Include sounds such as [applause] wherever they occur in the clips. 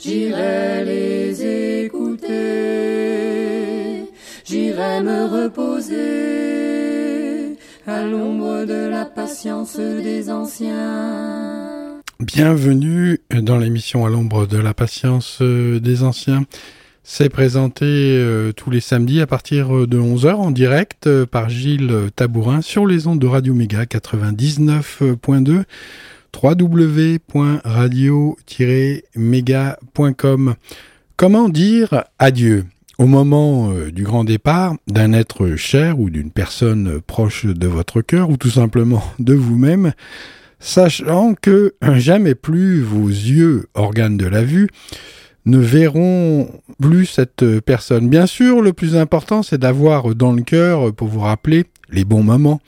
J'irai les écouter, j'irai me reposer à l'ombre de la patience des anciens. Bienvenue dans l'émission à l'ombre de la patience des anciens. C'est présenté euh, tous les samedis à partir de 11h en direct euh, par Gilles Tabourin sur les ondes de Radio Méga 99.2 www.radio-méga.com. Comment dire adieu au moment euh, du grand départ d'un être cher ou d'une personne proche de votre cœur ou tout simplement [laughs] de vous-même, sachant que jamais plus vos yeux, organes de la vue, ne verront plus cette personne. Bien sûr, le plus important, c'est d'avoir dans le cœur, pour vous rappeler les bons moments,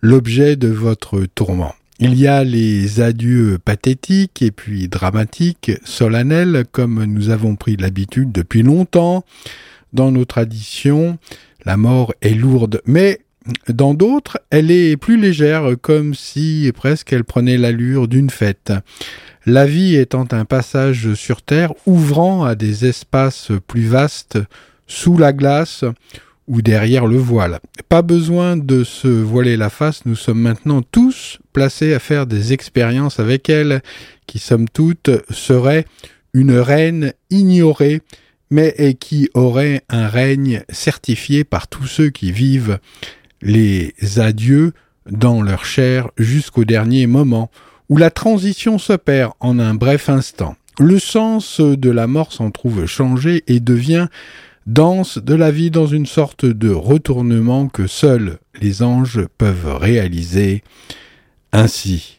l'objet de votre tourment. Il y a les adieux pathétiques et puis dramatiques, solennels, comme nous avons pris l'habitude depuis longtemps. Dans nos traditions, la mort est lourde, mais dans d'autres, elle est plus légère, comme si presque elle prenait l'allure d'une fête. La vie étant un passage sur Terre ouvrant à des espaces plus vastes sous la glace ou derrière le voile. Pas besoin de se voiler la face, nous sommes maintenant tous placés à faire des expériences avec elle, qui somme toute serait une reine ignorée, mais qui aurait un règne certifié par tous ceux qui vivent les adieux dans leur chair jusqu'au dernier moment, où la transition s'opère en un bref instant. Le sens de la mort s'en trouve changé et devient danse de la vie dans une sorte de retournement que seuls les anges peuvent réaliser ainsi.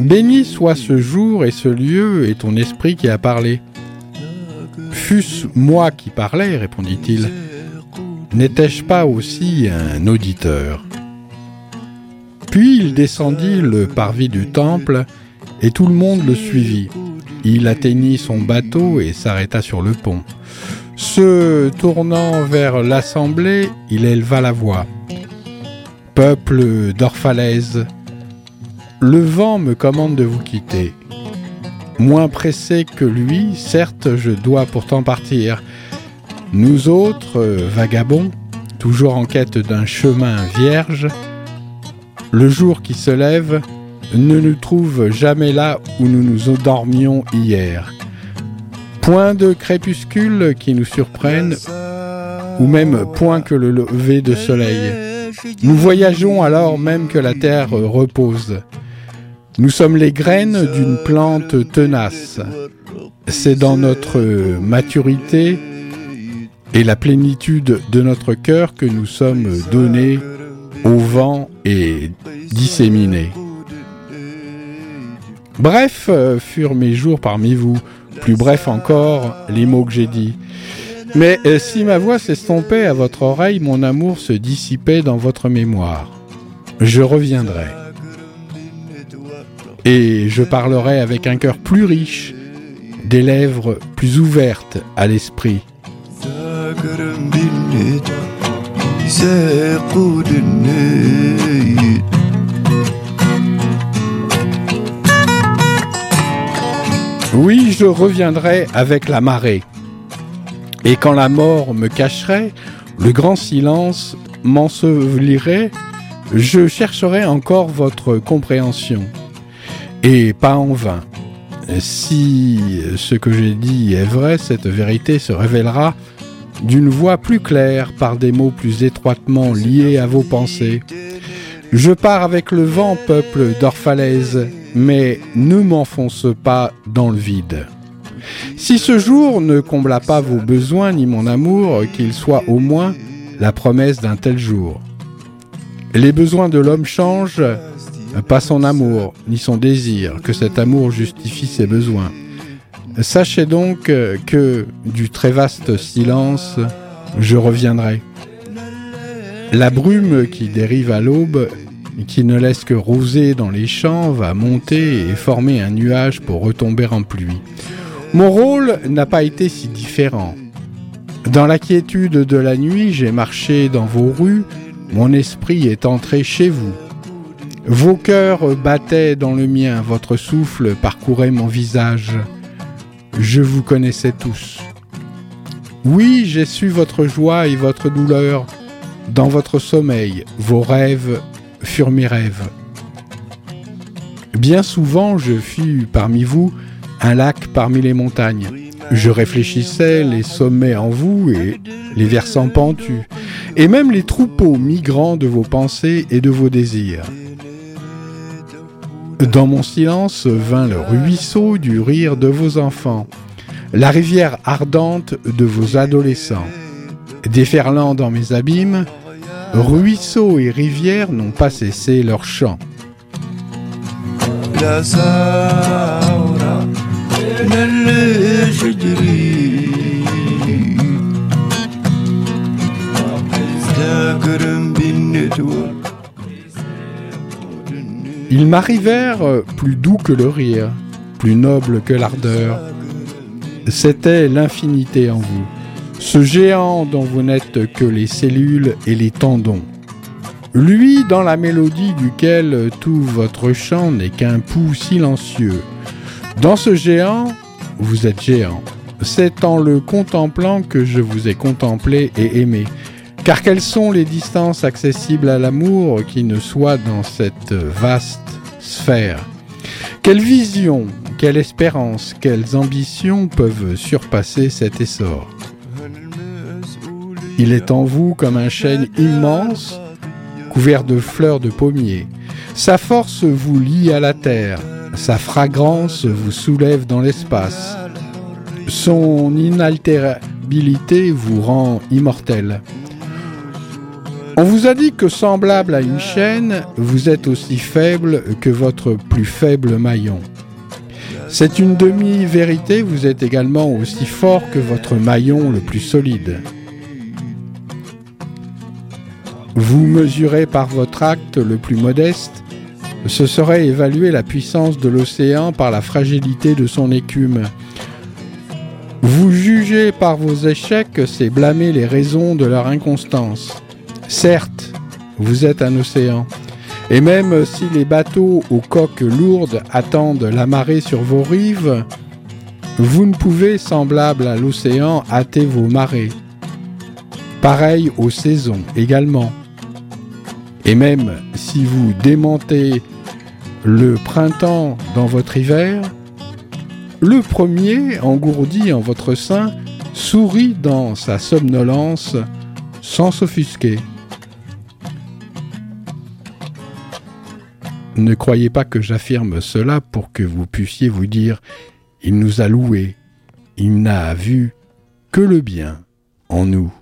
Béni soit ce jour et ce lieu et ton esprit qui a parlé. Fût-ce moi qui parlais, répondit-il. N'étais-je pas aussi un auditeur? Puis il descendit le parvis du temple et tout le monde le suivit. Il atteignit son bateau et s'arrêta sur le pont. Se tournant vers l'assemblée, il éleva la voix. Peuple d'Orphalaise, le vent me commande de vous quitter. Moins pressé que lui, certes, je dois pourtant partir. Nous autres, vagabonds, toujours en quête d'un chemin vierge, le jour qui se lève ne nous trouve jamais là où nous nous endormions hier. Point de crépuscule qui nous surprenne, ou même point que le lever de soleil. Nous voyageons alors même que la terre repose. Nous sommes les graines d'une plante tenace. C'est dans notre maturité et la plénitude de notre cœur que nous sommes donnés au vent et disséminés. Bref euh, furent mes jours parmi vous, plus bref encore les mots que j'ai dits. Mais euh, si ma voix s'estompait à votre oreille, mon amour se dissipait dans votre mémoire. Je reviendrai. Et je parlerai avec un cœur plus riche, des lèvres plus ouvertes à l'esprit. Oui, je reviendrai avec la marée. Et quand la mort me cacherait, le grand silence m'ensevelirait, je chercherai encore votre compréhension. Et pas en vain. Si ce que j'ai dit est vrai, cette vérité se révélera d'une voix plus claire par des mots plus étroitement liés à vos pensées. Je pars avec le vent, peuple d'Orphalaise, mais ne m'enfonce pas dans le vide. Si ce jour ne combla pas vos besoins ni mon amour, qu'il soit au moins la promesse d'un tel jour. Les besoins de l'homme changent, pas son amour, ni son désir, que cet amour justifie ses besoins. Sachez donc que du très vaste silence, je reviendrai. La brume qui dérive à l'aube, qui ne laisse que roser dans les champs, va monter et former un nuage pour retomber en pluie. Mon rôle n'a pas été si différent. Dans la quiétude de la nuit, j'ai marché dans vos rues, mon esprit est entré chez vous. Vos cœurs battaient dans le mien, votre souffle parcourait mon visage. Je vous connaissais tous. Oui, j'ai su votre joie et votre douleur. Dans votre sommeil, vos rêves furent mes rêves. Bien souvent, je fus parmi vous un lac parmi les montagnes. Je réfléchissais les sommets en vous et les versants pentus, et même les troupeaux migrants de vos pensées et de vos désirs. Dans mon silence vint le ruisseau du rire de vos enfants, la rivière ardente de vos adolescents. Déferlant dans mes abîmes, ruisseaux et rivières n'ont pas cessé leur chant. Ils m'arrivèrent plus doux que le rire, plus noble que l'ardeur. C'était l'infinité en vous, ce géant dont vous n'êtes que les cellules et les tendons. Lui dans la mélodie duquel tout votre chant n'est qu'un pouls silencieux. Dans ce géant, vous êtes géant. C'est en le contemplant que je vous ai contemplé et aimé. Car quelles sont les distances accessibles à l'amour qui ne soient dans cette vaste sphère? Quelle vision, quelle espérance, quelles ambitions peuvent surpasser cet essor? Il est en vous comme un chêne immense, couvert de fleurs de pommier. Sa force vous lie à la terre, sa fragrance vous soulève dans l'espace. Son inaltérabilité vous rend immortel. On vous a dit que semblable à une chaîne, vous êtes aussi faible que votre plus faible maillon. C'est une demi-vérité, vous êtes également aussi fort que votre maillon le plus solide. Vous mesurez par votre acte le plus modeste, ce serait évaluer la puissance de l'océan par la fragilité de son écume. Vous jugez par vos échecs, c'est blâmer les raisons de leur inconstance. Certes, vous êtes un océan. Et même si les bateaux aux coques lourdes attendent la marée sur vos rives, vous ne pouvez, semblable à l'océan, hâter vos marées. Pareil aux saisons également. Et même si vous démentez le printemps dans votre hiver, le premier, engourdi en votre sein, sourit dans sa somnolence sans s'offusquer. Ne croyez pas que j'affirme cela pour que vous puissiez vous dire Il nous a loués, il n'a vu que le bien. en nous.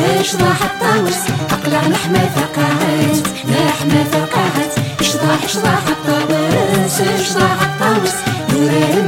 اش ضاح الطاوس اقلع لحمة فقعت لحمة فقعت اش ضاح اش ضاح الطاوس اش ضاح الطاوس يوري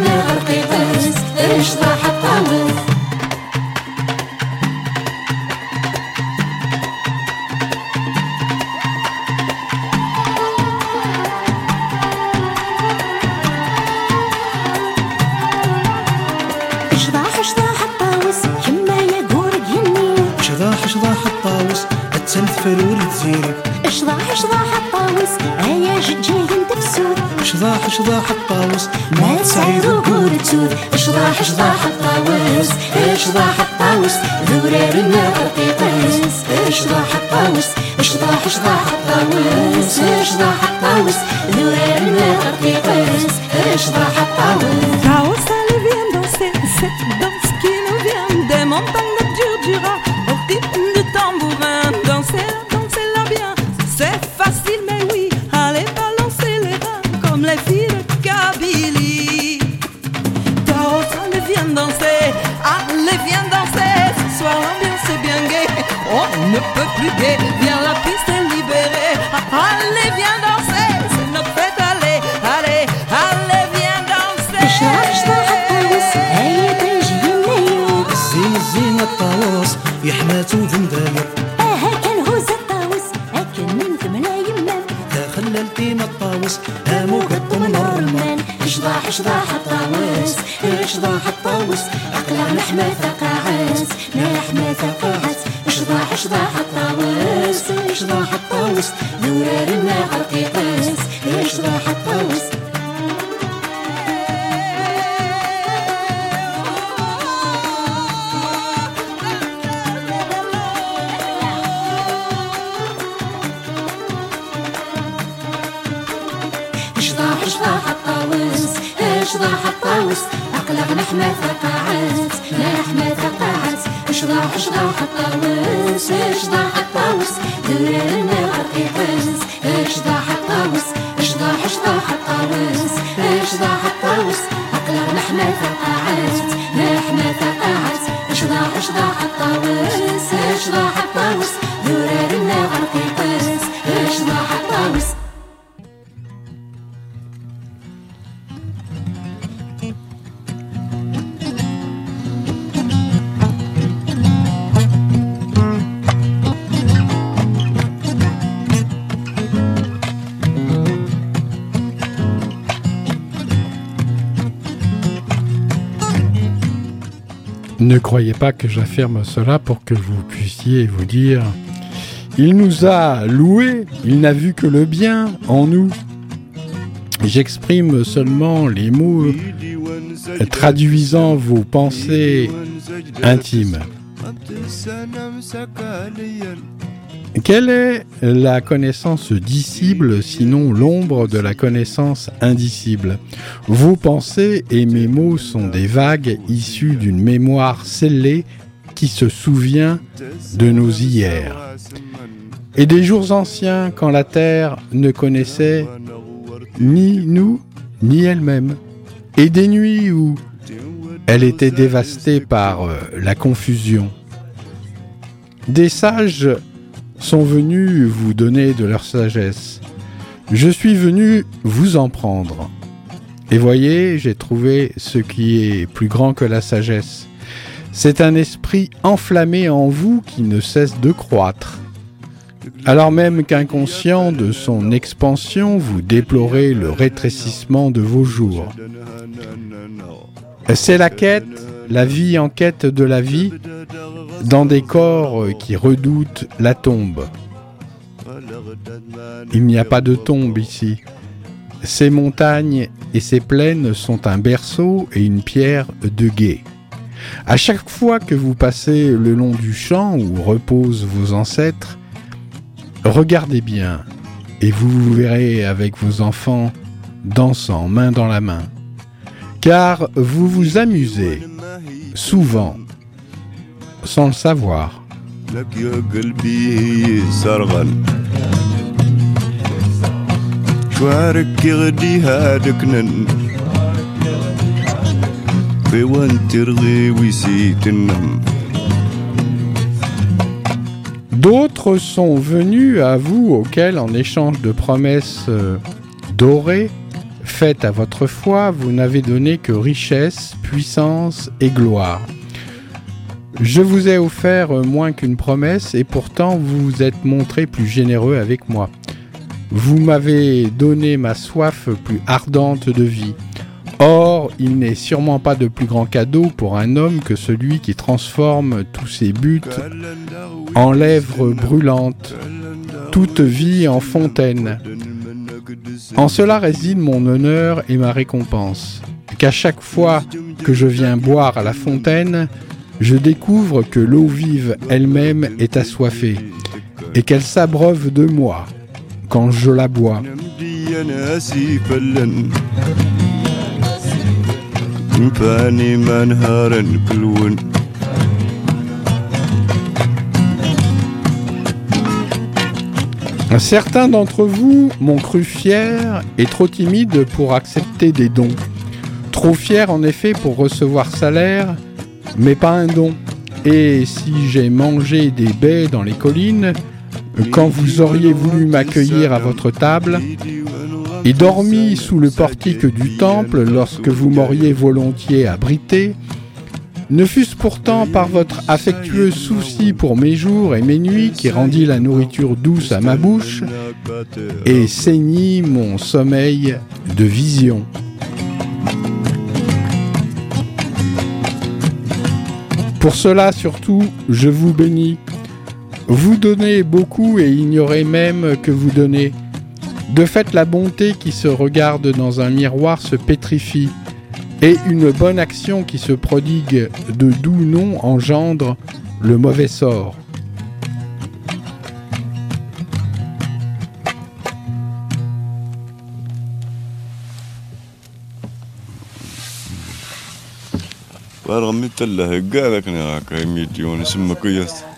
Ne croyez pas que j'affirme cela pour que vous puissiez vous dire Il nous a loués, il n'a vu que le bien en nous. J'exprime seulement les mots traduisant vos pensées intimes. Quelle est la connaissance dissible sinon l'ombre de la connaissance indicible? Vos pensées et mes mots sont des vagues issues d'une mémoire scellée qui se souvient de nos hier. Et des jours anciens quand la terre ne connaissait ni nous ni elle-même. Et des nuits où elle était dévastée par euh, la confusion. Des sages sont venus vous donner de leur sagesse. Je suis venu vous en prendre. Et voyez, j'ai trouvé ce qui est plus grand que la sagesse. C'est un esprit enflammé en vous qui ne cesse de croître. Alors même qu'inconscient de son expansion, vous déplorez le rétrécissement de vos jours. C'est la quête, la vie en quête de la vie, dans des corps qui redoutent la tombe. Il n'y a pas de tombe ici. Ces montagnes et ces plaines sont un berceau et une pierre de guet. À chaque fois que vous passez le long du champ où reposent vos ancêtres, regardez bien et vous vous verrez avec vos enfants dansant main dans la main. Car vous vous amusez souvent sans le savoir. D'autres sont venus à vous auxquels, en échange de promesses euh, dorées, faites à votre foi, vous n'avez donné que richesse, puissance et gloire. Je vous ai offert moins qu'une promesse et pourtant vous vous êtes montré plus généreux avec moi. Vous m'avez donné ma soif plus ardente de vie. Or, il n'est sûrement pas de plus grand cadeau pour un homme que celui qui transforme tous ses buts en lèvres brûlantes, toute vie en fontaine. En cela réside mon honneur et ma récompense, qu'à chaque fois que je viens boire à la fontaine, je découvre que l'eau vive elle-même est assoiffée, et qu'elle s'abreuve de moi quand je la bois. Certains d'entre vous m'ont cru fier et trop timide pour accepter des dons. Trop fier en effet pour recevoir salaire, mais pas un don. Et si j'ai mangé des baies dans les collines, quand vous auriez voulu m'accueillir à votre table, et dormi sous le portique du temple lorsque vous m'auriez volontiers abrité, ne fût-ce pourtant par votre affectueux souci pour mes jours et mes nuits qui rendit la nourriture douce à ma bouche et saignit mon sommeil de vision. Pour cela surtout, je vous bénis. Vous donnez beaucoup et ignorez même que vous donnez. De fait, la bonté qui se regarde dans un miroir se pétrifie, et une bonne action qui se prodigue de doux noms engendre le mauvais sort. روحا أوي روحا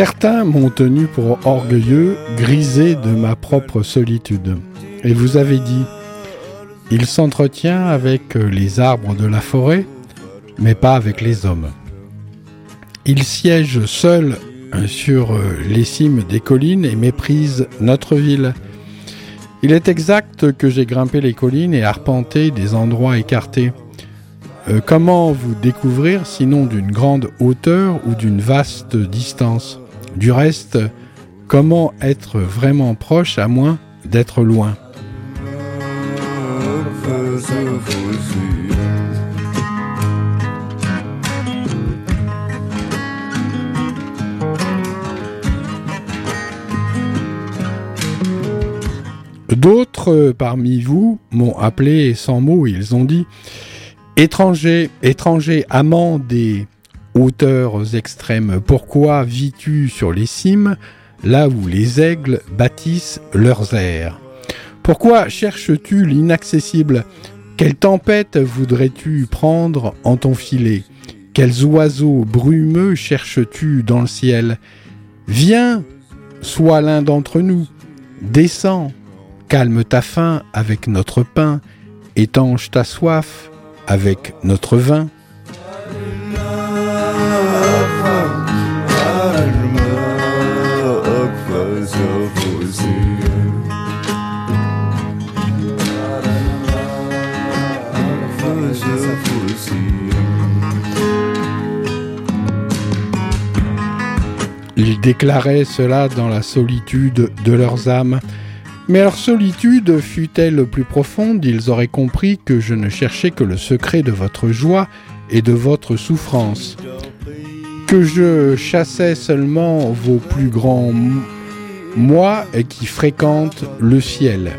Certains m'ont tenu pour orgueilleux, grisé de ma propre solitude. Et vous avez dit, il s'entretient avec les arbres de la forêt, mais pas avec les hommes. Il siège seul sur les cimes des collines et méprise notre ville. Il est exact que j'ai grimpé les collines et arpenté des endroits écartés. Euh, comment vous découvrir sinon d'une grande hauteur ou d'une vaste distance? Du reste, comment être vraiment proche à moins d'être loin? D'autres parmi vous m'ont appelé sans mots, ils ont dit Étranger, étranger, amant des hauteurs extrêmes, pourquoi vis-tu sur les cimes, là où les aigles bâtissent leurs airs? Pourquoi cherches-tu l'inaccessible? Quelle tempête voudrais-tu prendre en ton filet? Quels oiseaux brumeux cherches-tu dans le ciel? Viens, sois l'un d'entre nous, descends, calme ta faim avec notre pain, étanche ta soif avec notre vin. Ils déclaraient cela dans la solitude de leurs âmes, mais leur solitude fût-elle plus profonde, ils auraient compris que je ne cherchais que le secret de votre joie et de votre souffrance, que je chassais seulement vos plus grands moi qui fréquentent le ciel.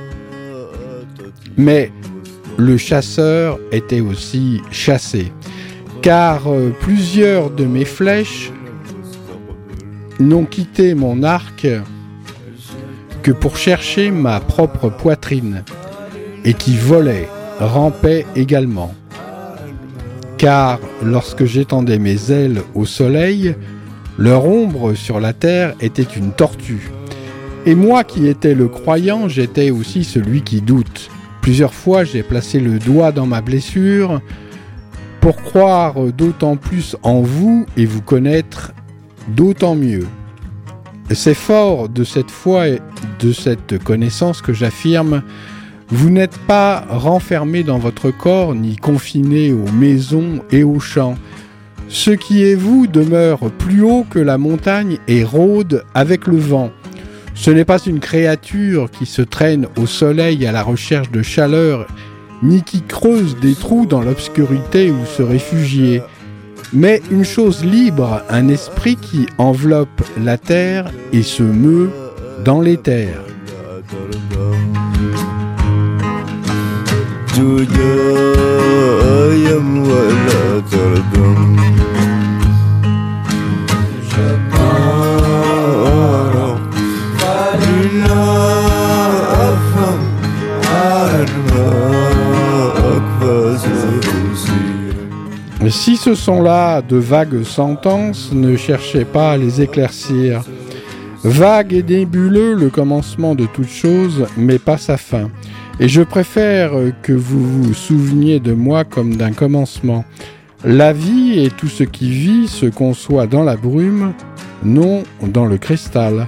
Mais le chasseur était aussi chassé, car plusieurs de mes flèches n'ont quitté mon arc que pour chercher ma propre poitrine, et qui volait, rampait également. Car lorsque j'étendais mes ailes au soleil, leur ombre sur la terre était une tortue. Et moi qui étais le croyant, j'étais aussi celui qui doute. Plusieurs fois j'ai placé le doigt dans ma blessure pour croire d'autant plus en vous et vous connaître d'autant mieux. C'est fort de cette foi et de cette connaissance que j'affirme, vous n'êtes pas renfermé dans votre corps ni confiné aux maisons et aux champs. Ce qui est vous demeure plus haut que la montagne et rôde avec le vent. Ce n'est pas une créature qui se traîne au soleil à la recherche de chaleur, ni qui creuse des trous dans l'obscurité où se réfugier mais une chose libre, un esprit qui enveloppe la terre et se meut dans l'éther. Si ce sont là de vagues sentences, ne cherchez pas à les éclaircir. Vague et nébuleux le commencement de toute chose, mais pas sa fin. Et je préfère que vous vous souveniez de moi comme d'un commencement. La vie et tout ce qui vit se conçoit dans la brume, non dans le cristal.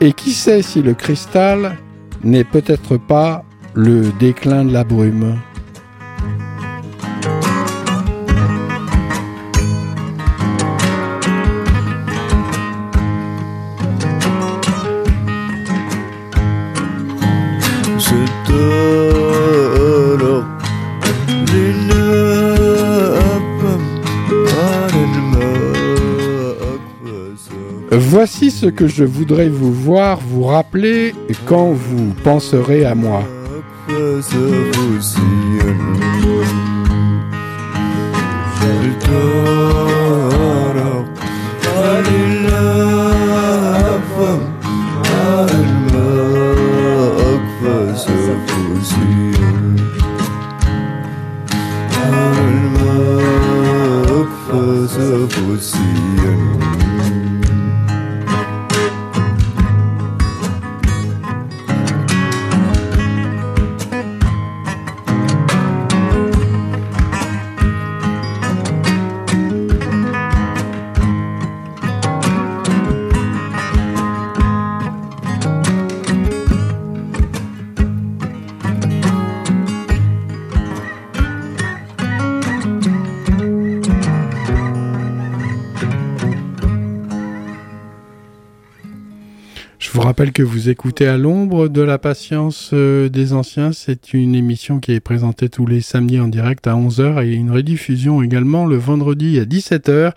Et qui sait si le cristal n'est peut-être pas le déclin de la brume? Voici ce que je voudrais vous voir, vous rappeler quand vous penserez à moi. Que vous écoutez à l'ombre de la patience euh, des anciens. C'est une émission qui est présentée tous les samedis en direct à 11h et une rediffusion également le vendredi à 17h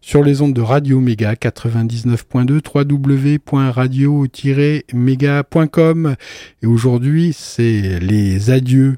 sur les ondes de Radio Méga 99.2 www.radio-méga.com. Et aujourd'hui, c'est les adieux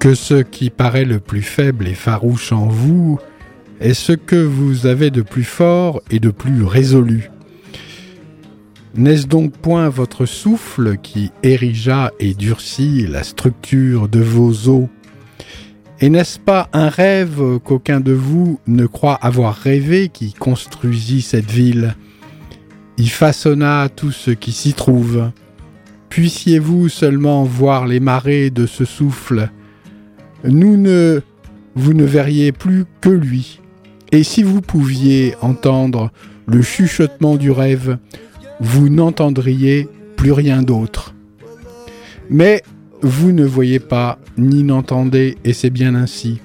que ce qui paraît le plus faible et farouche en vous est ce que vous avez de plus fort et de plus résolu. N'est-ce donc point votre souffle qui érigea et durcit la structure de vos os? Et n'est-ce pas un rêve qu'aucun de vous ne croit avoir rêvé qui construisit cette ville? Y façonna tout ce qui s'y trouve. Puissiez-vous seulement voir les marées de ce souffle nous ne, vous ne verriez plus que lui, Et si vous pouviez entendre le chuchotement du rêve, vous n'entendriez plus rien d'autre. Mais vous ne voyez pas ni n'entendez, et c'est bien ainsi.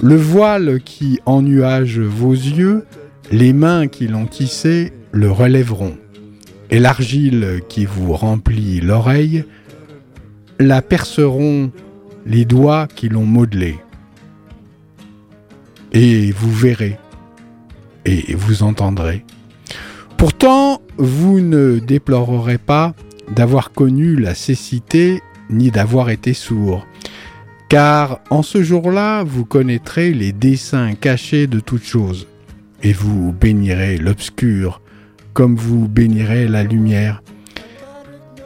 Le voile qui ennuage vos yeux, les mains qui l'ont tissé, le relèveront. Et l'argile qui vous remplit l'oreille, la perceront les doigts qui l'ont modelé. Et vous verrez, et vous entendrez. Pourtant, vous ne déplorerez pas d'avoir connu la cécité ni d'avoir été sourd, car en ce jour-là, vous connaîtrez les desseins cachés de toutes choses, et vous bénirez l'obscur comme vous bénirez la lumière.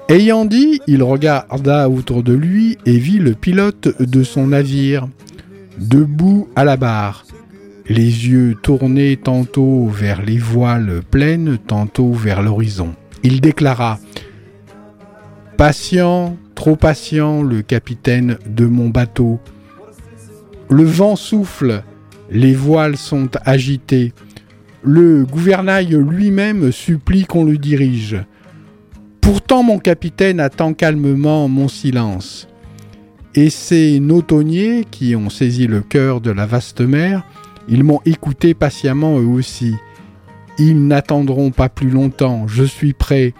Ayant dit, il regarda autour de lui et vit le pilote de son navire, debout à la barre, les yeux tournés tantôt vers les voiles pleines, tantôt vers l'horizon. Il déclara Patient, trop patient, le capitaine de mon bateau. Le vent souffle, les voiles sont agitées. Le gouvernail lui-même supplie qu'on le dirige. Pourtant mon capitaine attend calmement mon silence. Et ces nautonniers qui ont saisi le cœur de la vaste mer ils m'ont écouté patiemment eux aussi. Ils n'attendront pas plus longtemps, je suis prêt.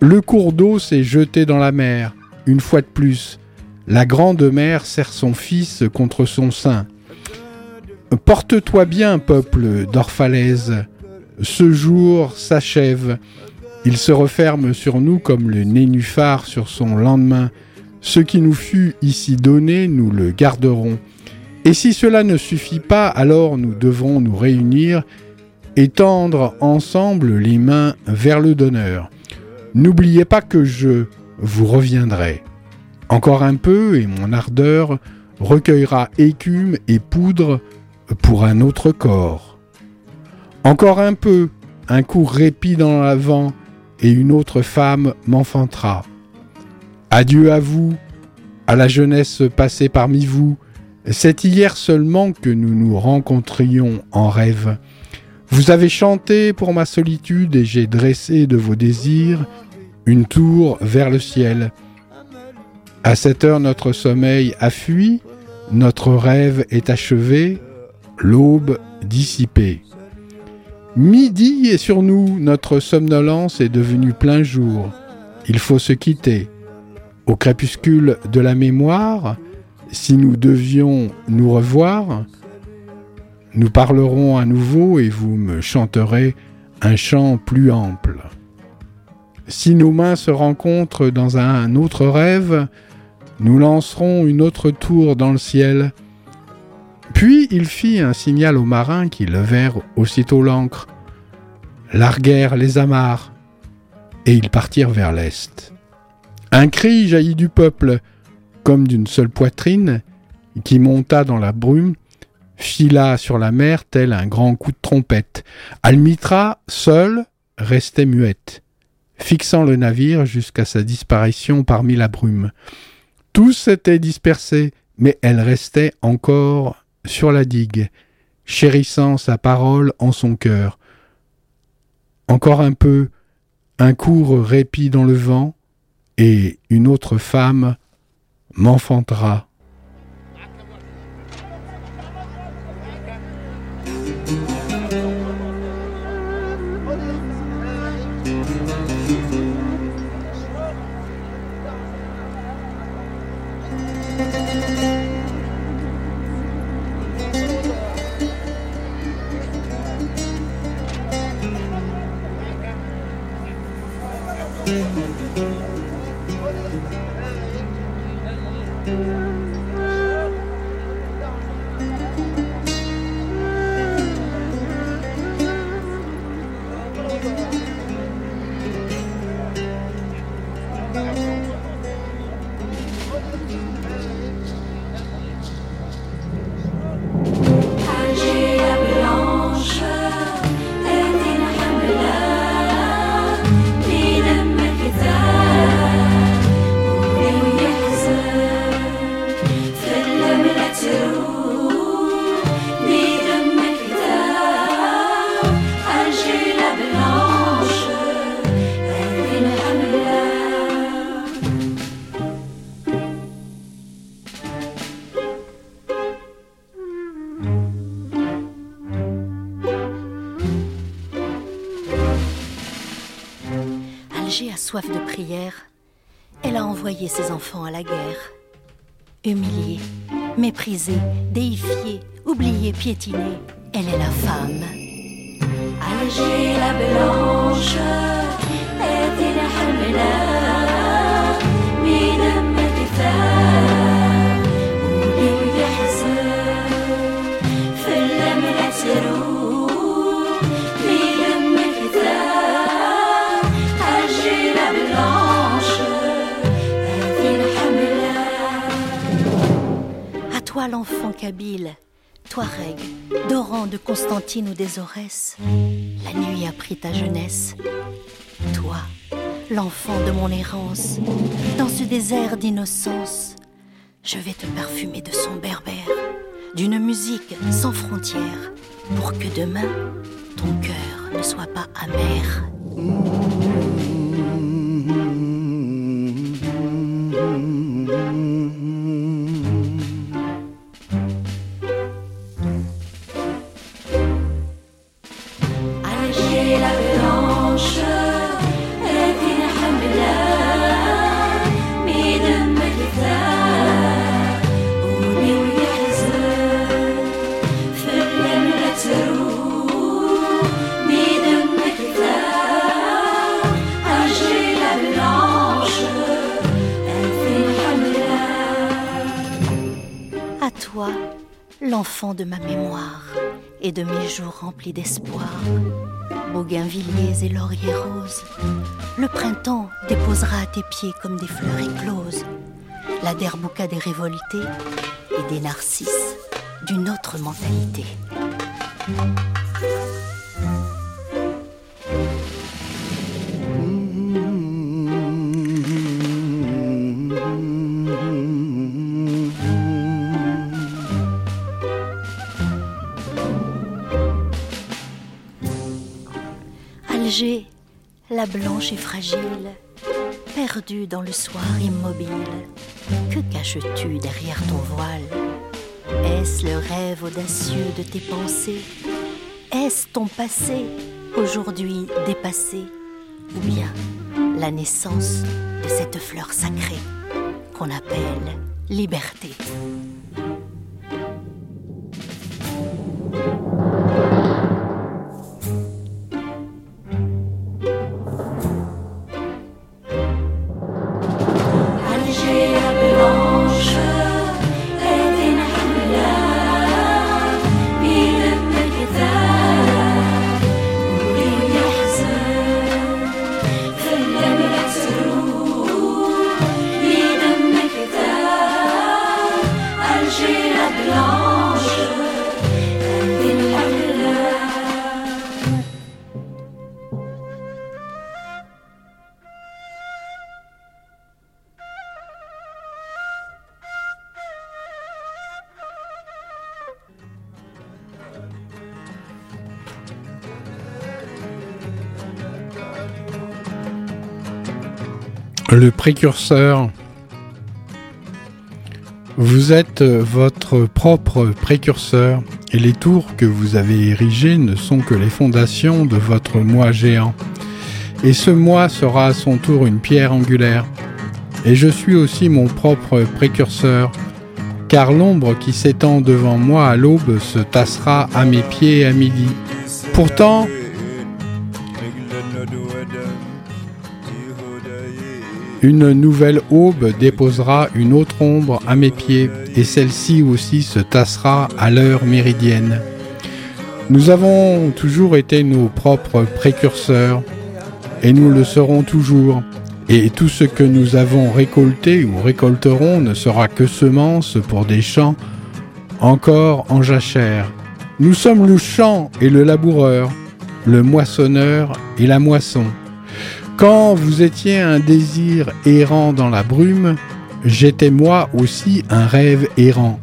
Le cours d'eau s'est jeté dans la mer, une fois de plus. La grande mère serre son fils contre son sein. Porte-toi bien, peuple d'Orphalaise. Ce jour s'achève. Il se referme sur nous comme le nénuphar sur son lendemain. Ce qui nous fut ici donné, nous le garderons. Et si cela ne suffit pas, alors nous devrons nous réunir et tendre ensemble les mains vers le donneur. N'oubliez pas que je vous reviendrai. Encore un peu et mon ardeur recueillera écume et poudre pour un autre corps. Encore un peu, un coup répit dans l'avant et une autre femme m'enfantera. Adieu à vous, à la jeunesse passée parmi vous, c'est hier seulement que nous nous rencontrions en rêve. Vous avez chanté pour ma solitude et j'ai dressé de vos désirs une tour vers le ciel. À cette heure notre sommeil a fui, notre rêve est achevé, l'aube dissipée. Midi est sur nous, notre somnolence est devenue plein jour. Il faut se quitter. Au crépuscule de la mémoire, si nous devions nous revoir, nous parlerons à nouveau et vous me chanterez un chant plus ample. Si nos mains se rencontrent dans un autre rêve, nous lancerons une autre tour dans le ciel. Puis il fit un signal aux marins qui levèrent aussitôt l'ancre, larguèrent les amarres, et ils partirent vers l'est. Un cri jaillit du peuple, comme d'une seule poitrine, qui monta dans la brume, fila sur la mer tel un grand coup de trompette. Almitra, seule, restait muette, fixant le navire jusqu'à sa disparition parmi la brume. Tous s'étaient dispersés, mais elle restait encore sur la digue, chérissant sa parole en son cœur. Encore un peu, un court répit dans le vent, et une autre femme m'enfantera. Ses enfants à la guerre. Humiliée, méprisée, déifiée, oubliée, piétinée, elle est la femme. La blanche kabyle, Touareg, d'Oran, de Constantine ou des Aurès, la nuit a pris ta jeunesse. Toi, l'enfant de mon errance, dans ce désert d'innocence, je vais te parfumer de son berbère, d'une musique sans frontières, pour que demain, ton cœur ne soit pas amer. De ma mémoire et de mes jours remplis d'espoir. Bougainvilliers et lauriers roses, le printemps déposera à tes pieds comme des fleurs écloses la derbouka des révoltés et des narcisses d'une autre mentalité. Et fragile, perdue dans le soir immobile, que caches-tu derrière ton voile? Est-ce le rêve audacieux de tes pensées? Est-ce ton passé, aujourd'hui dépassé? Ou bien la naissance de cette fleur sacrée qu'on appelle liberté? Précurseur. Vous êtes votre propre précurseur et les tours que vous avez érigées ne sont que les fondations de votre moi géant. Et ce moi sera à son tour une pierre angulaire. Et je suis aussi mon propre précurseur, car l'ombre qui s'étend devant moi à l'aube se tassera à mes pieds à midi. Pourtant, Une nouvelle aube déposera une autre ombre à mes pieds, et celle-ci aussi se tassera à l'heure méridienne. Nous avons toujours été nos propres précurseurs, et nous le serons toujours. Et tout ce que nous avons récolté ou récolterons ne sera que semence pour des champs encore en jachère. Nous sommes le champ et le laboureur, le moissonneur et la moisson. Quand vous étiez un désir errant dans la brume, j'étais moi aussi un rêve errant.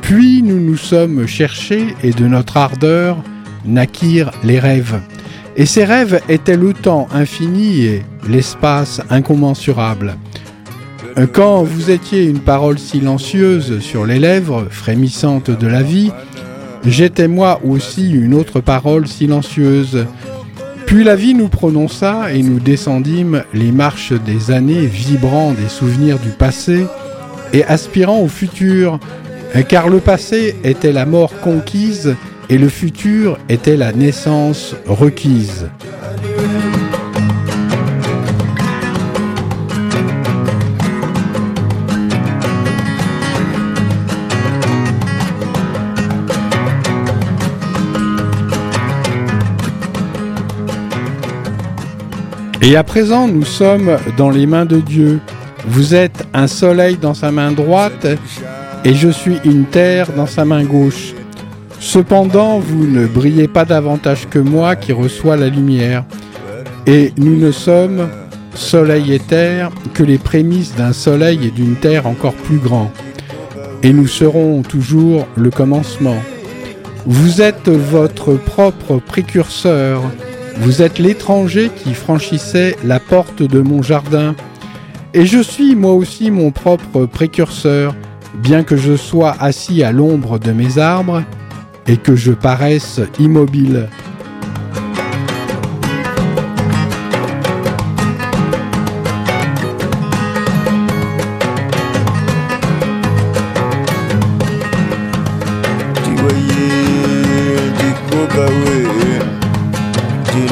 Puis nous nous sommes cherchés et de notre ardeur naquirent les rêves. Et ces rêves étaient le temps infini et l'espace incommensurable. Quand vous étiez une parole silencieuse sur les lèvres, frémissante de la vie, j'étais moi aussi une autre parole silencieuse. Puis la vie nous prononça et nous descendîmes les marches des années, vibrant des souvenirs du passé et aspirant au futur, car le passé était la mort conquise et le futur était la naissance requise. Et à présent, nous sommes dans les mains de Dieu. Vous êtes un soleil dans sa main droite et je suis une terre dans sa main gauche. Cependant, vous ne brillez pas davantage que moi qui reçois la lumière. Et nous ne sommes, soleil et terre, que les prémices d'un soleil et d'une terre encore plus grands. Et nous serons toujours le commencement. Vous êtes votre propre précurseur. Vous êtes l'étranger qui franchissait la porte de mon jardin. Et je suis moi aussi mon propre précurseur, bien que je sois assis à l'ombre de mes arbres et que je paraisse immobile.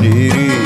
diri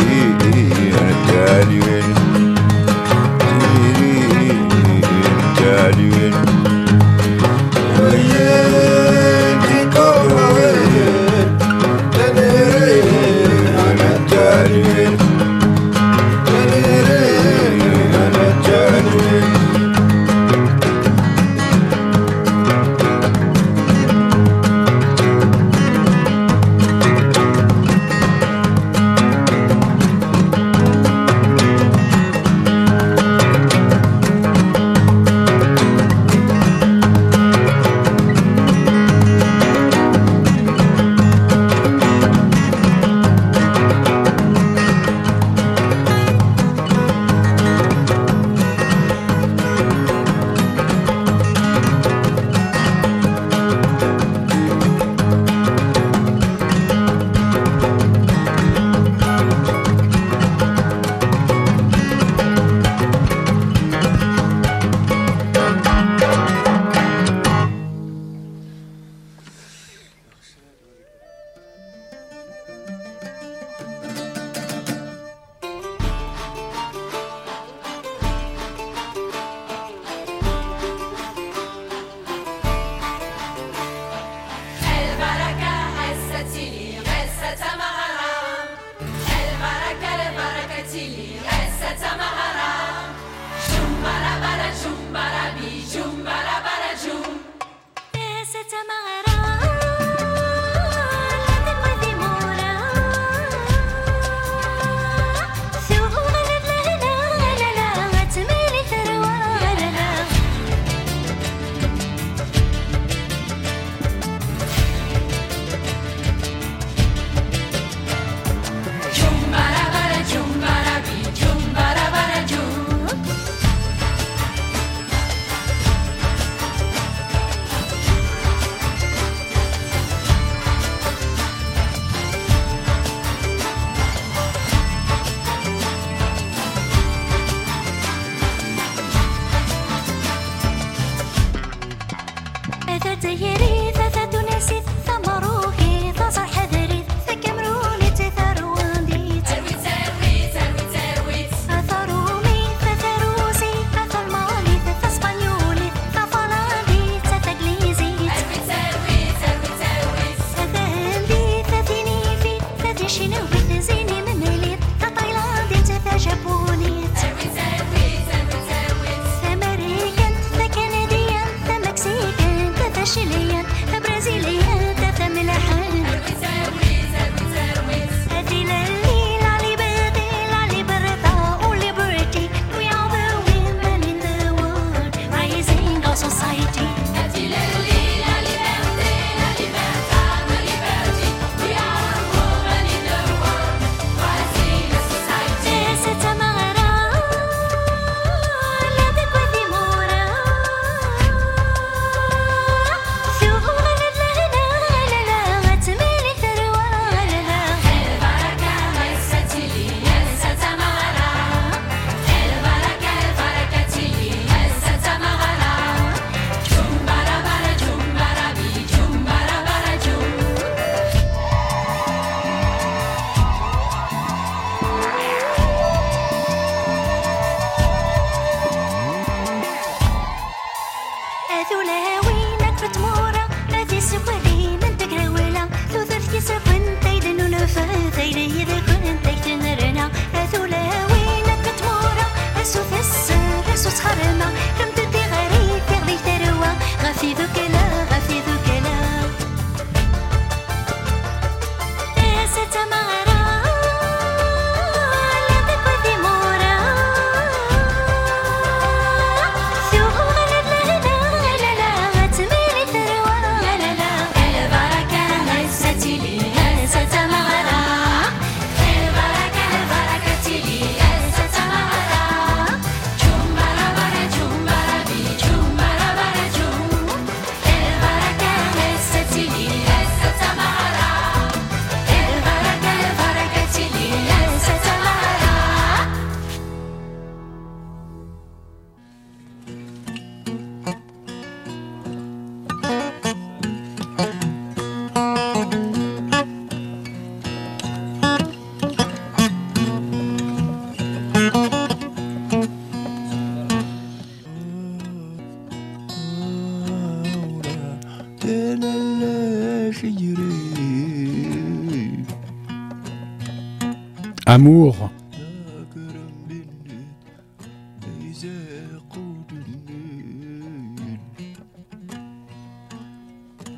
Amour,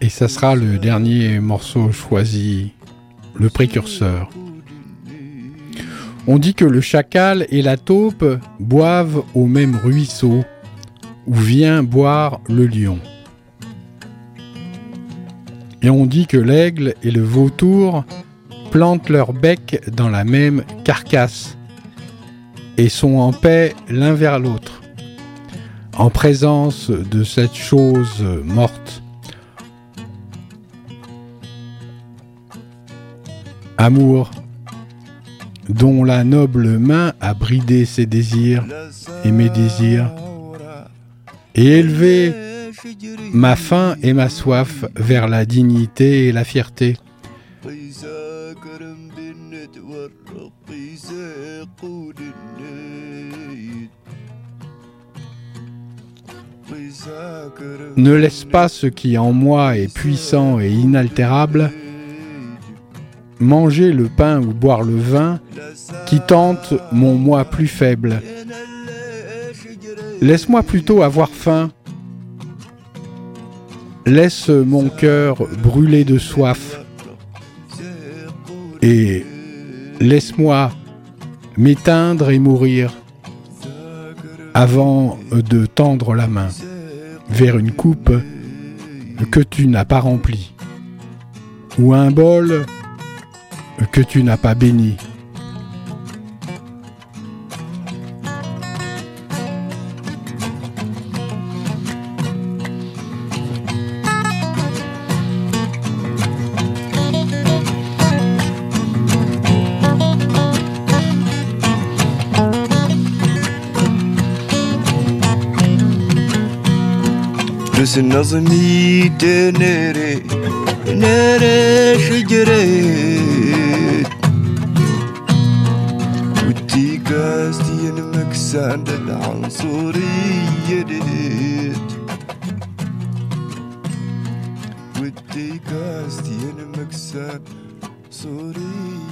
et ça sera le dernier morceau choisi, le précurseur. On dit que le chacal et la taupe boivent au même ruisseau où vient boire le lion. Et on dit que l'aigle et le vautour plantent leur bec dans la même carcasse et sont en paix l'un vers l'autre, en présence de cette chose morte. Amour, dont la noble main a bridé ses désirs et mes désirs, et élevé ma faim et ma soif vers la dignité et la fierté. Ne laisse pas ce qui en moi est puissant et inaltérable manger le pain ou boire le vin qui tente mon moi plus faible. Laisse-moi plutôt avoir faim. Laisse mon cœur brûler de soif. Et laisse-moi m'éteindre et mourir avant de tendre la main vers une coupe que tu n'as pas remplie ou un bol que tu n'as pas béni. بس نظمي تنري نرى شجرات ودي قاستي المكسان العنصرية ديت ودي قاستي المكسان سورية